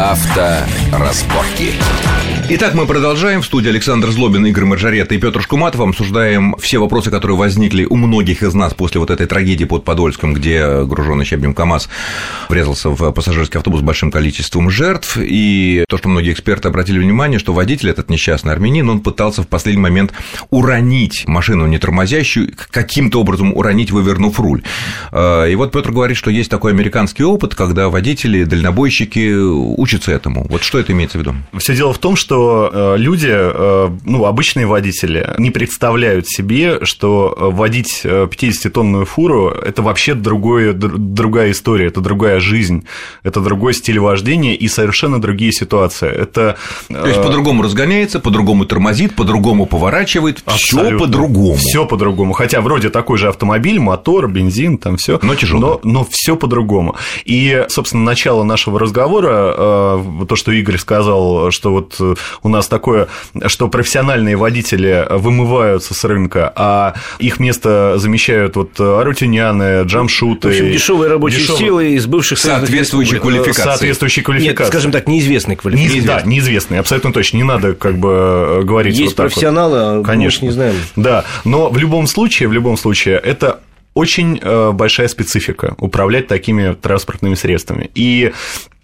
Авторазборки. Итак, мы продолжаем. В студии Александр Злобин, Игорь Маржарета и Петр Шкуматов. Обсуждаем все вопросы, которые возникли у многих из нас после вот этой трагедии под Подольском, где груженный щебнем КАМАЗ врезался в пассажирский автобус с большим количеством жертв. И то, что многие эксперты обратили внимание, что водитель, этот несчастный армянин, он пытался в последний момент уронить машину не тормозящую, каким-то образом уронить, вывернув руль. И вот Петр говорит, что есть такой американский опыт, когда водители, дальнобойщики учатся этому. Вот что это имеется в виду? Все дело в том, что Э, люди, э, ну, обычные водители, не представляют себе, что водить 50-тонную фуру – это вообще другое, другая история, это другая жизнь, это другой стиль вождения и совершенно другие ситуации. Это... То есть, э, по-другому разгоняется, по-другому тормозит, по-другому поворачивает, все по-другому. Все по-другому. Хотя вроде такой же автомобиль, мотор, бензин, там все. Но тяжело. Но, но все по-другому. И, собственно, начало нашего разговора, то, что Игорь сказал, что вот у нас такое, что профессиональные водители вымываются с рынка, а их место замещают вот арутюняны, джамшуты. В общем, дешевые рабочие дешевые... силы из бывших соответствующей квалификации. Соответствующей квалификации. Нет, скажем так, неизвестной квалификации. Не, да, неизвестные, абсолютно точно. Не надо как бы говорить Есть вот профессионалы, вот. Конечно. не знаем. Да, но в любом случае, в любом случае, это очень э, большая специфика управлять такими транспортными средствами. И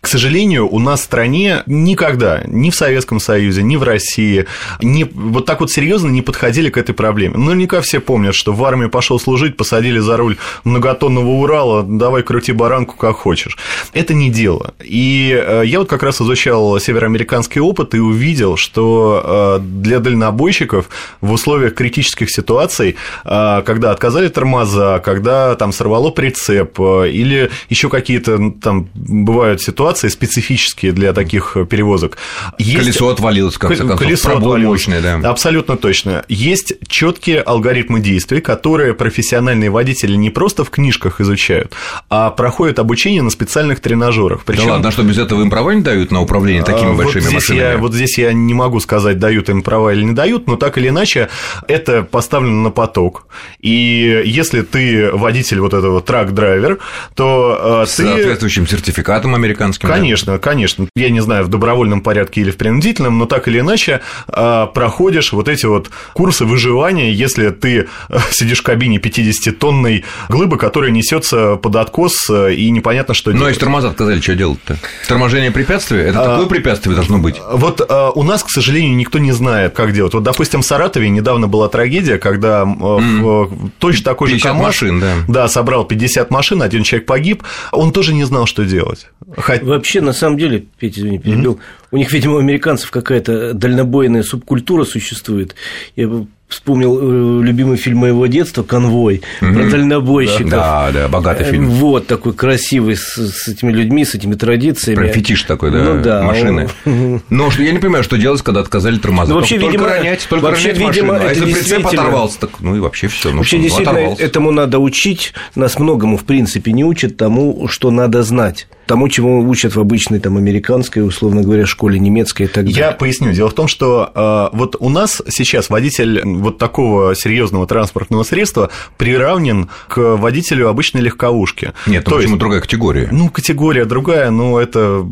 к сожалению, у нас в стране никогда, ни в Советском Союзе, ни в России, не, вот так вот серьезно не подходили к этой проблеме. Наверняка все помнят, что в армию пошел служить, посадили за руль многотонного Урала, давай крути баранку как хочешь. Это не дело. И э, я вот как раз изучал североамериканский опыт и увидел, что э, для дальнобойщиков в условиях критических ситуаций, э, когда отказали тормоза, когда там сорвало прицеп или еще какие-то там бывают ситуации, ситуации специфические для таких перевозок. Есть... Колесо отвалилось, конце концов. Колесо отвалилось. Мощное, да. Абсолютно точно. Есть четкие алгоритмы действий, которые профессиональные водители не просто в книжках изучают, а проходят обучение на специальных тренажерах. Причем... Да ладно, а что без этого им права не дают на управление такими а, большими вот машинами? Я, вот здесь я не могу сказать, дают им права или не дают, но так или иначе это поставлено на поток. И если ты водитель вот этого трак-драйвер, то С ты... соответствующим сертификатом американским гражданским. Конечно, конечно. Я не знаю, в добровольном порядке или в принудительном, но так или иначе а, проходишь вот эти вот курсы выживания, если ты а, сидишь в кабине 50-тонной глыбы, которая несется под откос, а, и непонятно, что делать. Ну, если тормоза отказали, что делать-то? Торможение препятствие? Это а, такое препятствие должно быть? Вот а, у нас, к сожалению, никто не знает, как делать. Вот, допустим, в Саратове недавно была трагедия, когда mm. точно такой же КАМАЗ машин, да. да, собрал 50 машин, один человек погиб, он тоже не знал, что делать. Вообще, на самом деле, Петя, извини, перебил, mm-hmm. у них, видимо, у американцев какая-то дальнобойная субкультура существует. Я вспомнил э, любимый фильм моего детства «Конвой» mm-hmm. про дальнобойщиков. Да, да, богатый фильм. Вот такой красивый с, с этими людьми, с этими традициями. Про фетиш такой, да, ну, да машины. Он... Но я не понимаю, что делать, когда отказали тормоза. Ну, вообще, только видимо, ронять, только вообще, ронять видимо, машину. А если прицеп оторвался, так ну и вообще все. Ну, вообще, ну, действительно, оторвался. этому надо учить. Нас многому, в принципе, не учат тому, что надо знать тому, чему учат в обычной там американской, условно говоря, школе немецкой и так далее. Я поясню. Дело в том, что э, вот у нас сейчас водитель вот такого серьезного транспортного средства приравнен к водителю обычной легковушки. Нет, ну почему есть, другая категория? Ну, категория другая, но это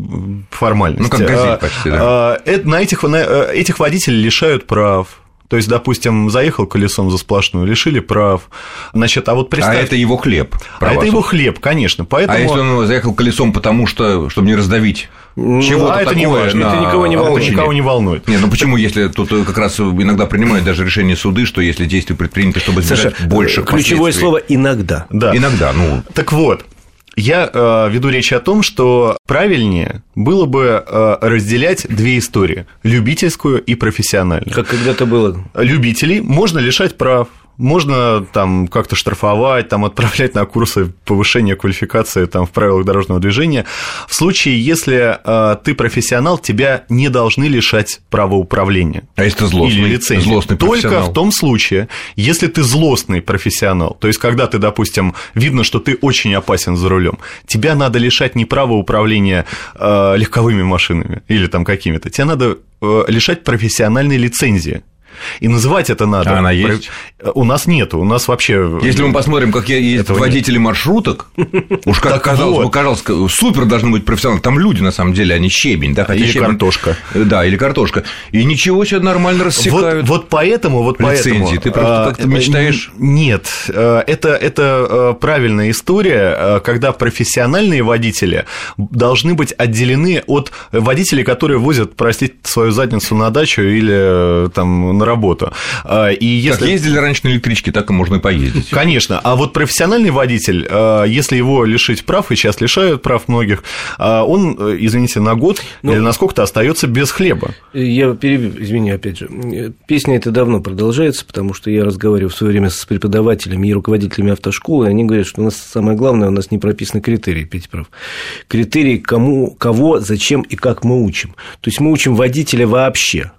формальность. Ну, как газель а, почти, да. А, на этих, на, э, этих водителей лишают прав, то есть, допустим, заехал колесом за сплошную, лишили прав. Значит, а вот представь... А это его хлеб. А это его хлеб, конечно. Поэтому... А если он заехал колесом потому, что, чтобы не раздавить чего-то а это такое, не важно, это никого не волнует. Это никого не волнует. Нет, ну почему, если тут как раз иногда принимают даже решение суды, что если действия предприняты, чтобы избежать Саша, больше ключевое слово «иногда». Да. Иногда, ну. Так вот, я э, веду речь о том, что правильнее было бы э, разделять две истории – любительскую и профессиональную. Как когда-то было. Любителей можно лишать прав, можно там как-то штрафовать, там отправлять на курсы повышения квалификации там, в правилах дорожного движения. В случае, если э, ты профессионал, тебя не должны лишать права управления. А если ты злостный? Или лицензии. Злостный Только в том случае, если ты злостный профессионал, то есть когда ты, допустим, видно, что ты очень опасен за рулем, тебя надо лишать не права управления э, легковыми машинами или там какими-то, тебя надо э, лишать профессиональной лицензии. И называть это надо. А она есть? У нас нет, у нас вообще... Если мы посмотрим, как Этого водители маршруток, уж как казалось вот. бы, казалось, супер должны быть профессионалы. Там люди, на самом деле, они щебень, да? хотя Или щебень- картошка. Да, или картошка. И ничего себе нормально рассекают. вот поэтому, вот Лицензии. поэтому... Ты просто а, как-то мечтаешь? Нет, э, это, это э, правильная история, э, когда профессиональные водители должны быть отделены от водителей, которые возят, простите, свою задницу на дачу или там на работу. А, И Как если... ездили раньше на электричке, так и можно и поездить. Конечно. А вот профессиональный водитель, э, если его лишить прав, и сейчас лишают прав многих, э, он, э, извините, на год Ну, или на сколько-то остается без хлеба. Я перебью, извини, опять же. Песня эта давно продолжается, потому что я разговаривал в свое время с преподавателями и руководителями автошколы, и они говорят, что у нас самое главное, у нас не прописаны критерии, Петя прав. Критерии, кому, кого, зачем и как мы учим. То есть мы учим водителя вообще.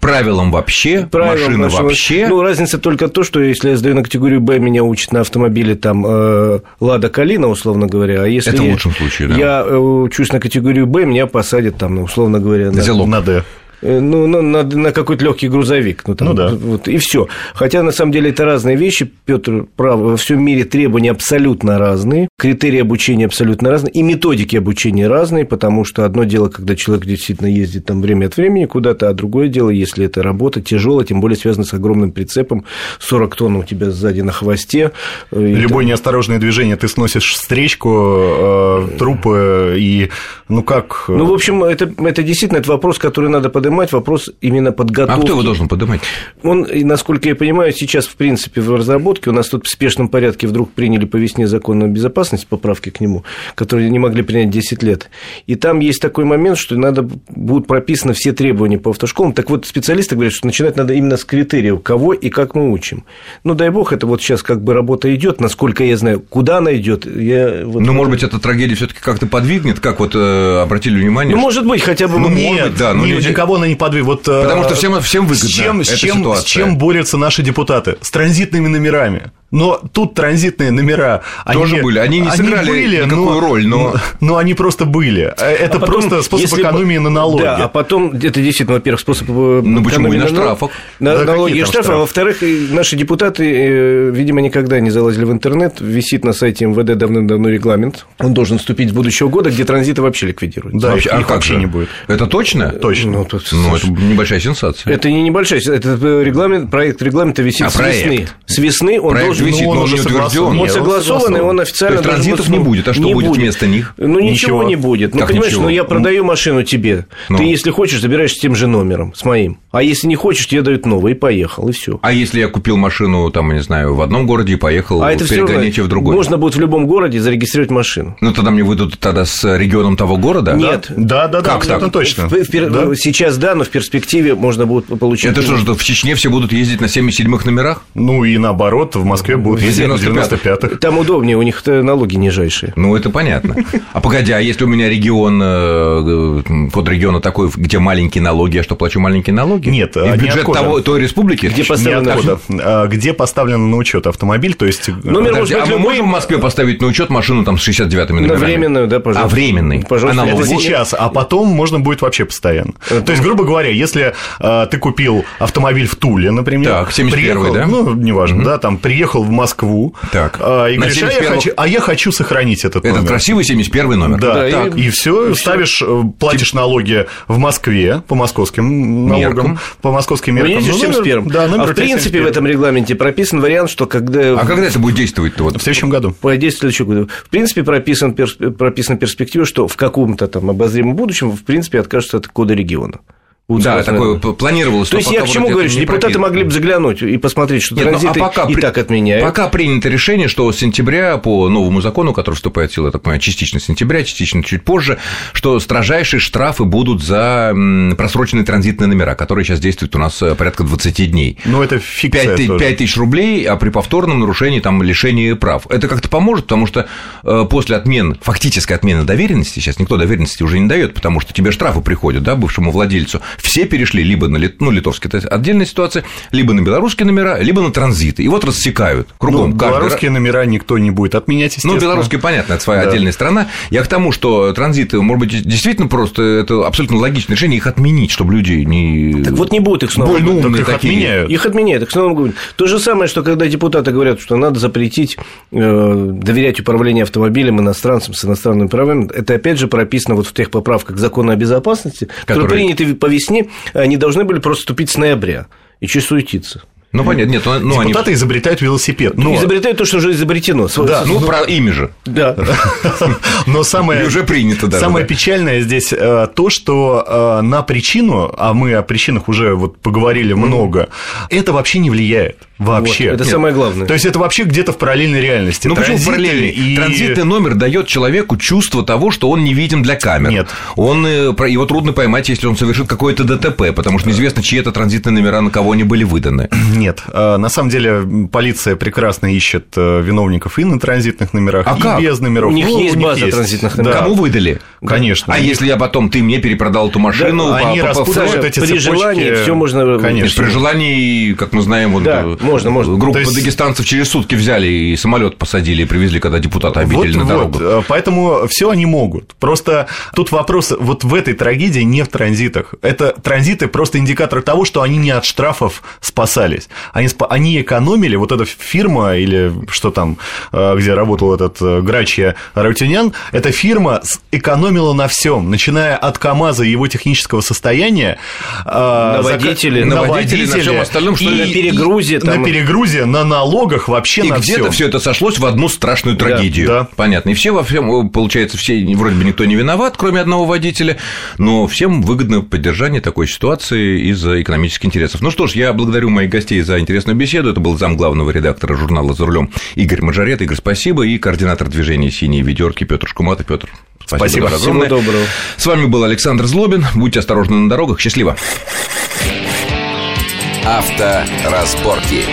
Правилам вообще, Правилам машина нашего- вообще. Ну, разница только то, что если я сдаю на категорию Б, меня учат на автомобиле там э, Лада Калина, условно говоря, а если Это в я- лучшем случае, да. я э, учусь на категорию Б, меня посадят там, условно говоря, на, Зелок. На Д. Э, Ну, на, на- на какой-то легкий грузовик. Ну, там, Ну да. Вот, и все. Хотя, на самом деле, это разные вещи. Петр прав. Во всем мире требования абсолютно разные, критерии обучения абсолютно разные, и методики обучения разные, потому что одно дело, когда человек действительно ездит там время от времени куда-то, а другое дело, если это работа тяжелая, тем более связана с огромным прицепом, 40 тонн у тебя сзади на хвосте. э, Любое неосторожное движение, ты сносишь встречку, э, трупы и, ну как... Ну, в общем, это, это действительно это вопрос, который надо поднимать, вопрос именно А подготовки. кто его должен поднимать? Он, насколько я понимаю, сейчас, в принципе, в разработке. У нас тут в спешном порядке вдруг приняли по весне закон о безопасности, поправки к нему, которые не могли принять 10 лет. И там есть такой момент, что надо будут прописаны все требования по автошколам. Так вот, специалисты говорят, что начинать надо именно с критериев, кого и как мы учим. Ну, дай бог, это вот сейчас как бы работа идет, насколько я знаю, куда она идет. Я вот- Ну, может быть, эта трагедия все-таки как-то подвигнет, как вот э, обратили внимание. Ну, что- может быть, хотя бы... Ну, вот- может быть, да, но ни- люди- никого она не подвиг. Вот, э, Потому что всем- всем выгодно С чем, с, эта чем, с чем борются наши депутаты? С транзитными номерами. Но тут транзитные номера... Тоже были. Они не сыграли никакую роль, но- Но они просто были. Э, Это А потом, просто способ если экономии на налоги. Да, а потом, это действительно, во-первых, способ э, Ну, почему и на штрафах? На Да налоги и штрафы, а во-вторых, наши депутаты, э, видимо, никогда не залазили в интернет, висит на сайте МВД давным-давно регламент, он должен вступить с будущего года, где транзиты вообще ликвидируют. Да, Вообще- а их как вообще же? не будет. Это точно? Точно. Ну, тут, Ну, это небольшая сенсация. это не небольшая, это регламент, проект регламента висит А с весны. проект? С весны он Проект должен... висит, ну, он но он уже согласован. утвержден. Он согласован, и он официально... То есть транзитов не будет, а что Не будет вместо них? Ну, ничего, Ничего. не будет. Ну, Как понимаешь, ничего? ну, я продаю машину тебе. Ну. Ты, если хочешь, забираешь с тем же номером, с моим. А если не хочешь, тебе дают новый, и поехал, и все. А если я купил машину, там, не знаю, в одном городе и поехал А это перегонять ее в другой? можно будет в любом городе зарегистрировать машину. Ну, тогда мне выйдут тогда с регионом того города? Нет. Да, да, да, Как так? абсолютно точно. Сейчас да, но в перспективе можно будет получить. Это что же, в Чечне все будут ездить на 77-х номерах? Ну и наоборот, в Москве будут ездить на 95-х. 95-х. Там удобнее, у них налоги нижайшие. Ну, это понятно. А погоди, а если у меня регион, э, э, код региона такой, где маленькие налоги, я что, плачу маленькие налоги? Нет, И в бюджет того, той республики? Где поставлен Ниоткуда. А, Где поставлен на учет автомобиль, то есть... э, Номер Подожди, может а мы можем в Москве поставить на учет машину там с 69-ми номерами? На временную, да, пожалуйста. А временный? Пожалуйста. А налог Это сейчас, а потом можно будет вообще постоянно. То есть, грубо говоря, если э, ты купил автомобиль в Туле, например, Так, 71-й, приехал, да? ну, неважно, да, там, приехал в Москву, Так. э, и На говоришь, а я, 71-м хочу, а я хочу сохранить этот Этот номер. красивый 71 номер? Да, Да, так, и- и, все, ставишь, э, платишь налоги в Москве по московским налогам, Меркам. по московским Ну, меркам. Ну, всем номер- с первым. Да, номер а в принципе в 71. этом регламенте прописан вариант, что когда... А когда это будет действовать-то? Вот? В следующем году. по действию следующего года. В принципе, прописан, прописана перспектива, что в каком-то там обозримом будущем, в принципе, откажутся от кода региона. Да, такое планировалось. То есть я к чему говорю, что депутаты прописано. могли бы заглянуть и посмотреть, что Нет, ну, а транзиты пока и при- так отменяют. Пока принято решение, что с сентября по новому закону, который вступает в силу, я так понимаю, частично с сентября, частично чуть позже, что строжайшие штрафы будут за просроченные транзитные номера, которые сейчас действуют у нас э, порядка 20 дней. Ну, это фикция 5, тоже. тысяч рублей, а при повторном нарушении там лишение прав. Это как-то поможет, потому что э, после отмен, фактической отмены доверенности, сейчас никто доверенности уже не дает, потому что тебе штрафы приходят, да, бывшему владельцу, все перешли либо на ну, литовские, это отдельная ситуация, либо на белорусские номера, либо на транзиты. И вот рассекают кругом. Ну, белорусские номера никто не будет отменять, естественно. Ну, белорусские, понятно, это своя да. отдельная страна. Я к тому, что транзиты, может быть, действительно просто это абсолютно логичное решение их отменить, чтобы люди не... Так вот не будет их снова. Больно умные их такие. отменяют. Их отменяют, их снова говорят. То же самое, что когда депутаты говорят, что надо запретить э, доверять управлению автомобилем иностранцам с иностранными правами, это опять же прописано вот в тех поправках закона о безопасности, которые, которые приняты по весне, они должны были просто вступить с ноября. И что суетиться? Ну, понятно, нет, ну, ну Депутаты они... изобретают велосипед. Но... Изобретают то, что уже изобретено. Да, ну, про ими же. Да. Но самое... И уже принято даже. Самое печальное здесь э, то, что э, на причину, а мы о причинах уже вот поговорили много, это вообще не влияет. Вообще. Вот, это Нет. самое главное. То есть это вообще где-то в параллельной реальности. Ну почему параллельный? И... Транзитный номер дает человеку чувство того, что он не виден для камер. Нет. Он, э, его трудно поймать, если он совершит какое-то ДТП, потому что неизвестно, чьи это транзитные номера, на кого они были выданы. Нет. А, на самом деле полиция прекрасно ищет э, виновников и на транзитных номерах, а и как? без номеров. У них ну, есть у них база есть. транзитных номеров. Да. Кому выдали? Конечно. А если я потом, ты мне перепродал эту машину, да, по, они по, распутывают эти При цепочки... желании все можно... Конечно. При желании, как мы знаем, вот да, можно, можно. группа есть... дагестанцев через сутки взяли и самолет посадили и привезли, когда депутаты обидели вот, на дорогу. Вот, поэтому все они могут. Просто тут вопрос вот в этой трагедии не в транзитах. Это транзиты просто индикатор того, что они не от штрафов спасались. Они, они экономили, вот эта фирма или что там, э, где работал этот э, Грачья Раутюнян, эта фирма экономила на всем, начиная от КАМАЗа и его технического состояния, э, на водителе, на, водителе, на всем остальном, что и, на перегрузе, там... на перегрузе, на налогах, вообще и на где-то все это сошлось в одну страшную трагедию. Да, да. Понятно. И все во всем, получается, все вроде бы никто не виноват, кроме одного водителя, но всем выгодно поддержание такой ситуации из-за экономических интересов. Ну что ж, я благодарю моих гостей за интересную беседу. Это был зам главного редактора журнала «За рулем» Игорь Мажорет. Игорь, спасибо. И координатор движения «Синие ведерки» Петр Шкуматов. Петр, спасибо. спасибо Всего доброго. С вами был Александр Злобин. Будьте осторожны на дорогах. Счастливо. Авторазборки.